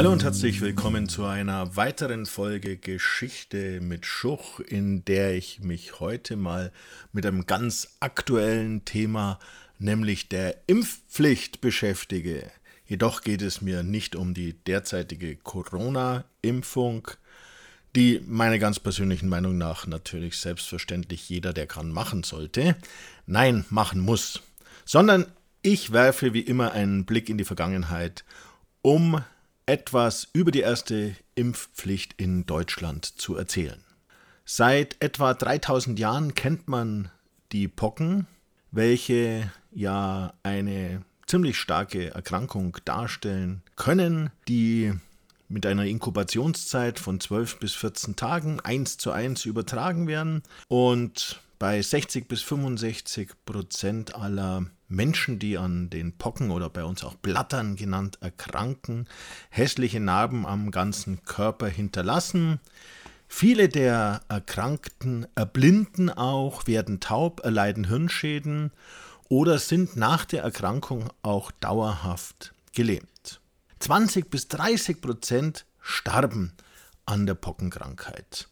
Hallo und herzlich willkommen zu einer weiteren Folge Geschichte mit Schuch, in der ich mich heute mal mit einem ganz aktuellen Thema, nämlich der Impfpflicht beschäftige. Jedoch geht es mir nicht um die derzeitige Corona-Impfung, die meiner ganz persönlichen Meinung nach natürlich selbstverständlich jeder, der kann, machen sollte. Nein, machen muss. Sondern ich werfe wie immer einen Blick in die Vergangenheit, um etwas über die erste Impfpflicht in Deutschland zu erzählen. Seit etwa 3000 Jahren kennt man die Pocken, welche ja eine ziemlich starke Erkrankung darstellen können, die mit einer Inkubationszeit von 12 bis 14 Tagen eins zu eins übertragen werden und bei 60 bis 65 Prozent aller Menschen, die an den Pocken oder bei uns auch Blattern genannt erkranken, hässliche Narben am ganzen Körper hinterlassen. Viele der Erkrankten erblinden auch, werden taub, erleiden Hirnschäden oder sind nach der Erkrankung auch dauerhaft gelähmt. 20 bis 30 Prozent starben an der Pockenkrankheit.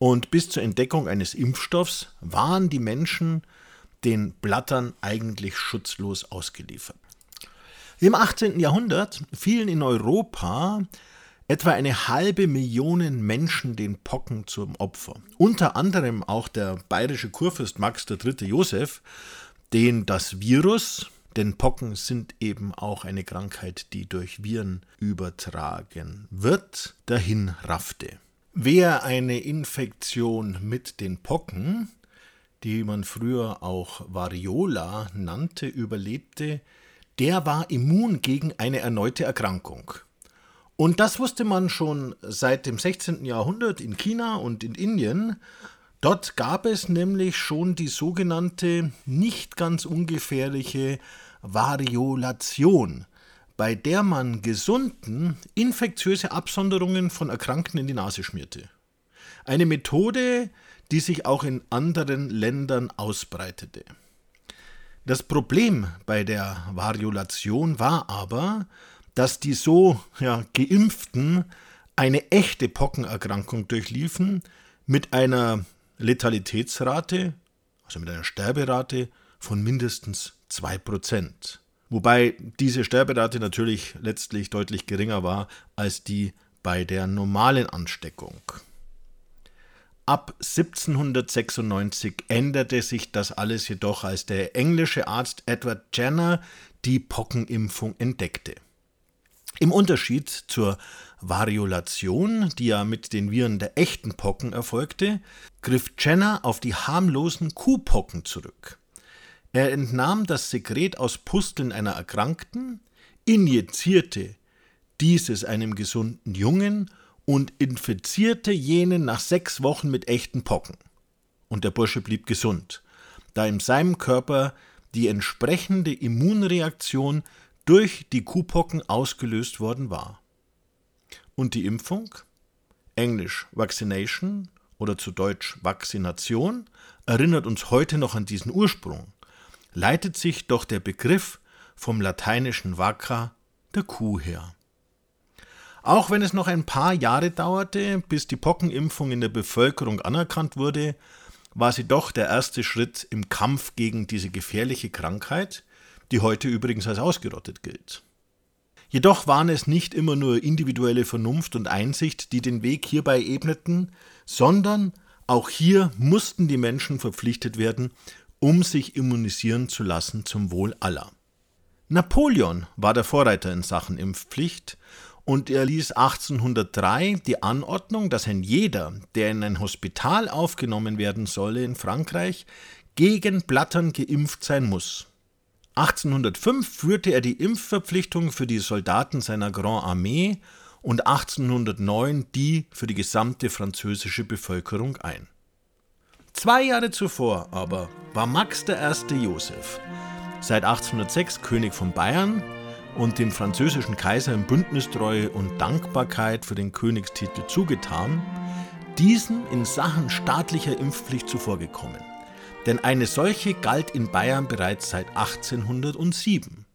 Und bis zur Entdeckung eines Impfstoffs waren die Menschen den Blattern eigentlich schutzlos ausgeliefert. Im 18. Jahrhundert fielen in Europa etwa eine halbe Million Menschen den Pocken zum Opfer. Unter anderem auch der bayerische Kurfürst Max III. Josef, den das Virus, denn Pocken sind eben auch eine Krankheit, die durch Viren übertragen wird, dahin raffte. Wer eine Infektion mit den Pocken die man früher auch Variola nannte, überlebte, der war immun gegen eine erneute Erkrankung. Und das wusste man schon seit dem 16. Jahrhundert in China und in Indien. Dort gab es nämlich schon die sogenannte nicht ganz ungefährliche Variolation, bei der man Gesunden infektiöse Absonderungen von Erkrankten in die Nase schmierte. Eine Methode, die sich auch in anderen Ländern ausbreitete. Das Problem bei der Variolation war aber, dass die so ja, geimpften eine echte Pockenerkrankung durchliefen mit einer Letalitätsrate, also mit einer Sterberate von mindestens 2%. Wobei diese Sterberate natürlich letztlich deutlich geringer war als die bei der normalen Ansteckung. Ab 1796 änderte sich das alles jedoch, als der englische Arzt Edward Jenner die Pockenimpfung entdeckte. Im Unterschied zur Variolation, die ja mit den Viren der echten Pocken erfolgte, griff Jenner auf die harmlosen Kuhpocken zurück. Er entnahm das Sekret aus Pusteln einer Erkrankten, injizierte dieses einem gesunden Jungen und infizierte jenen nach sechs Wochen mit echten Pocken. Und der Bursche blieb gesund, da in seinem Körper die entsprechende Immunreaktion durch die Kuhpocken ausgelöst worden war. Und die Impfung, englisch Vaccination oder zu Deutsch Vaccination, erinnert uns heute noch an diesen Ursprung, leitet sich doch der Begriff vom lateinischen vacca, der Kuh her. Auch wenn es noch ein paar Jahre dauerte, bis die Pockenimpfung in der Bevölkerung anerkannt wurde, war sie doch der erste Schritt im Kampf gegen diese gefährliche Krankheit, die heute übrigens als ausgerottet gilt. Jedoch waren es nicht immer nur individuelle Vernunft und Einsicht, die den Weg hierbei ebneten, sondern auch hier mussten die Menschen verpflichtet werden, um sich immunisieren zu lassen zum Wohl aller. Napoleon war der Vorreiter in Sachen Impfpflicht und er ließ 1803 die Anordnung, dass ein jeder, der in ein Hospital aufgenommen werden solle in Frankreich, gegen Blattern geimpft sein muss. 1805 führte er die Impfverpflichtung für die Soldaten seiner Grand Armee und 1809 die für die gesamte französische Bevölkerung ein. Zwei Jahre zuvor aber war Max I. Joseph, seit 1806 König von Bayern und dem französischen Kaiser in Bündnistreue und Dankbarkeit für den Königstitel zugetan, diesen in Sachen staatlicher Impfpflicht zuvorgekommen. denn eine solche galt in Bayern bereits seit 1807.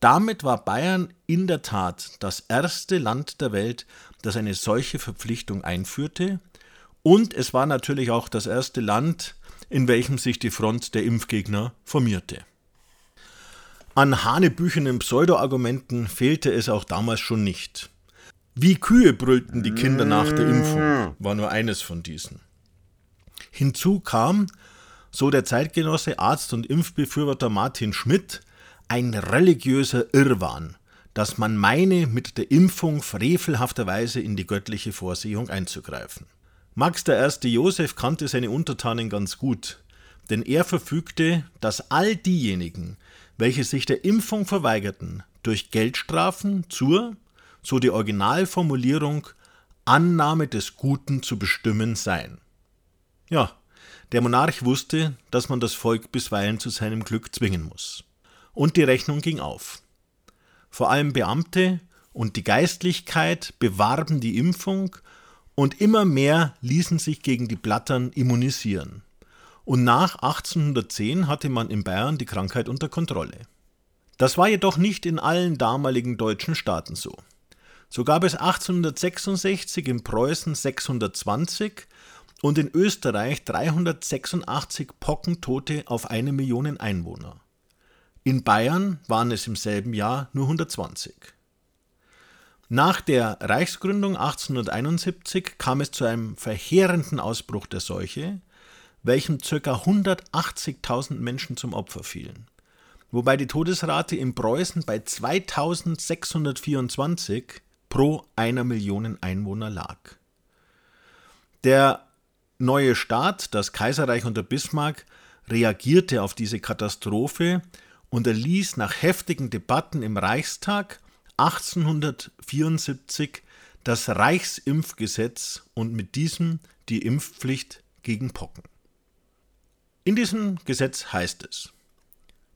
Damit war Bayern in der Tat das erste Land der Welt, das eine solche Verpflichtung einführte, und es war natürlich auch das erste Land, in welchem sich die Front der Impfgegner formierte. An hanebüchenen Pseudo-Argumenten fehlte es auch damals schon nicht. Wie Kühe brüllten die Kinder nach der Impfung, war nur eines von diesen. Hinzu kam, so der Zeitgenosse Arzt und Impfbefürworter Martin Schmidt, ein religiöser Irrwahn, dass man meine, mit der Impfung frevelhafterweise in die göttliche Vorsehung einzugreifen. Max I. Josef kannte seine Untertanen ganz gut, denn er verfügte, dass all diejenigen, welche sich der Impfung verweigerten, durch Geldstrafen zur, so die Originalformulierung, Annahme des Guten zu bestimmen seien. Ja, der Monarch wusste, dass man das Volk bisweilen zu seinem Glück zwingen muss. Und die Rechnung ging auf. Vor allem Beamte und die Geistlichkeit bewarben die Impfung und immer mehr ließen sich gegen die Blattern immunisieren. Und nach 1810 hatte man in Bayern die Krankheit unter Kontrolle. Das war jedoch nicht in allen damaligen deutschen Staaten so. So gab es 1866 in Preußen 620 und in Österreich 386 Pockentote auf eine Million Einwohner. In Bayern waren es im selben Jahr nur 120. Nach der Reichsgründung 1871 kam es zu einem verheerenden Ausbruch der Seuche, welchem ca. 180.000 Menschen zum Opfer fielen, wobei die Todesrate in Preußen bei 2624 pro einer Million Einwohner lag. Der neue Staat, das Kaiserreich unter Bismarck, reagierte auf diese Katastrophe und erließ nach heftigen Debatten im Reichstag 1874 das Reichsimpfgesetz und mit diesem die Impfpflicht gegen Pocken. In diesem Gesetz heißt es: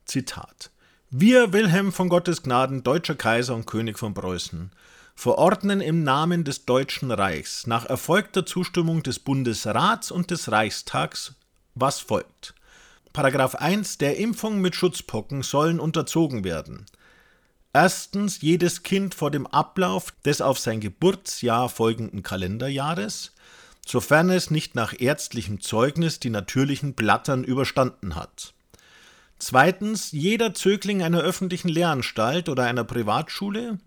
Zitat: Wir, Wilhelm von Gottes Gnaden, deutscher Kaiser und König von Preußen, verordnen im Namen des Deutschen Reichs nach erfolgter Zustimmung des Bundesrats und des Reichstags, was folgt. Paragraph 1 der Impfung mit Schutzpocken sollen unterzogen werden. Erstens jedes Kind vor dem Ablauf des auf sein Geburtsjahr folgenden Kalenderjahres, sofern es nicht nach ärztlichem Zeugnis die natürlichen Blattern überstanden hat. Zweitens jeder Zögling einer öffentlichen Lehranstalt oder einer Privatschule,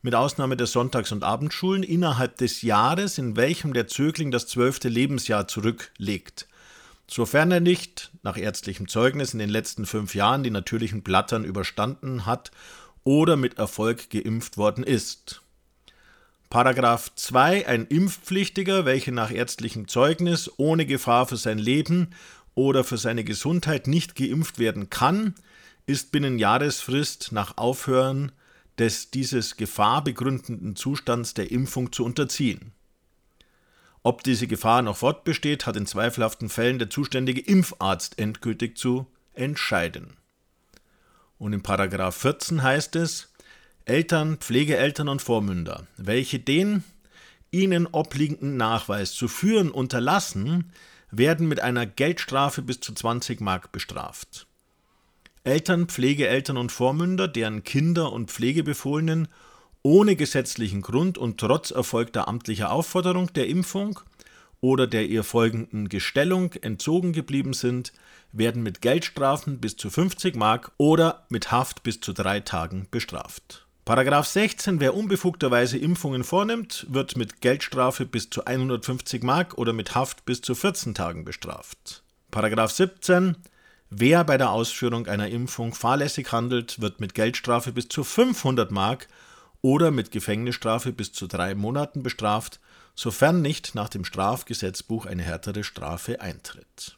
mit Ausnahme der Sonntags- und Abendschulen, innerhalb des Jahres, in welchem der Zögling das zwölfte Lebensjahr zurücklegt, sofern er nicht, nach ärztlichem Zeugnis, in den letzten fünf Jahren die natürlichen Blattern überstanden hat oder mit Erfolg geimpft worden ist. Paragraph 2 ein Impfpflichtiger, welcher nach ärztlichem Zeugnis ohne Gefahr für sein Leben oder für seine Gesundheit nicht geimpft werden kann, ist binnen Jahresfrist nach Aufhören des dieses gefahrbegründenden Zustands der Impfung zu unterziehen. Ob diese Gefahr noch fortbesteht, hat in zweifelhaften Fällen der zuständige Impfarzt endgültig zu entscheiden. Und in Paragraph 14 heißt es, Eltern, Pflegeeltern und Vormünder, welche den ihnen obliegenden Nachweis zu führen unterlassen, werden mit einer Geldstrafe bis zu 20 Mark bestraft. Eltern, Pflegeeltern und Vormünder, deren Kinder und Pflegebefohlenen ohne gesetzlichen Grund und trotz erfolgter amtlicher Aufforderung der Impfung oder der ihr folgenden Gestellung entzogen geblieben sind, werden mit Geldstrafen bis zu 50 Mark oder mit Haft bis zu drei Tagen bestraft. Paragraph 16. Wer unbefugterweise Impfungen vornimmt, wird mit Geldstrafe bis zu 150 Mark oder mit Haft bis zu 14 Tagen bestraft. Paragraph 17. Wer bei der Ausführung einer Impfung fahrlässig handelt, wird mit Geldstrafe bis zu 500 Mark oder mit Gefängnisstrafe bis zu drei Monaten bestraft, sofern nicht nach dem Strafgesetzbuch eine härtere Strafe eintritt.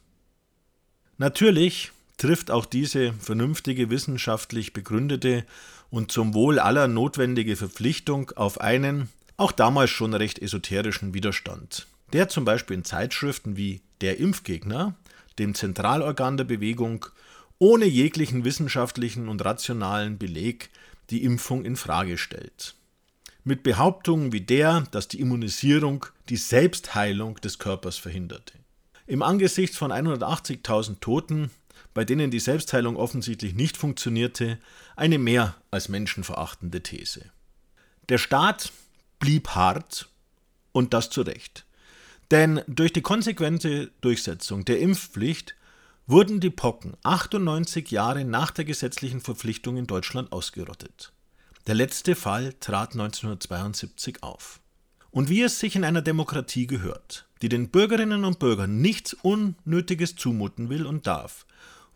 Natürlich trifft auch diese vernünftige, wissenschaftlich begründete und zum Wohl aller notwendige Verpflichtung auf einen, auch damals schon recht esoterischen Widerstand, der zum Beispiel in Zeitschriften wie Der Impfgegner, dem Zentralorgan der Bewegung, ohne jeglichen wissenschaftlichen und rationalen Beleg die Impfung in Frage stellt. Mit Behauptungen wie der, dass die Immunisierung die Selbstheilung des Körpers verhinderte. Im Angesicht von 180.000 Toten, bei denen die Selbstheilung offensichtlich nicht funktionierte, eine mehr als menschenverachtende These. Der Staat blieb hart und das zu Recht. Denn durch die konsequente Durchsetzung der Impfpflicht wurden die Pocken 98 Jahre nach der gesetzlichen Verpflichtung in Deutschland ausgerottet. Der letzte Fall trat 1972 auf. Und wie es sich in einer Demokratie gehört, die den Bürgerinnen und Bürgern nichts Unnötiges zumuten will und darf,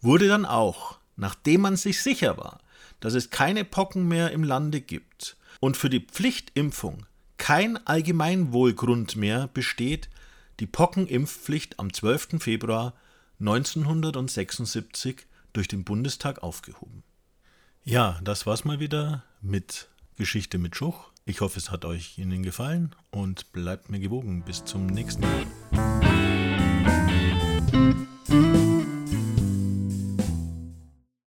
wurde dann auch, nachdem man sich sicher war, dass es keine Pocken mehr im Lande gibt und für die Pflichtimpfung kein Allgemeinwohlgrund mehr besteht, die Pockenimpfpflicht am 12. Februar 1976 durch den Bundestag aufgehoben. Ja, das war's mal wieder mit Geschichte mit Schuch. Ich hoffe, es hat euch Ihnen gefallen und bleibt mir gewogen. Bis zum nächsten Mal.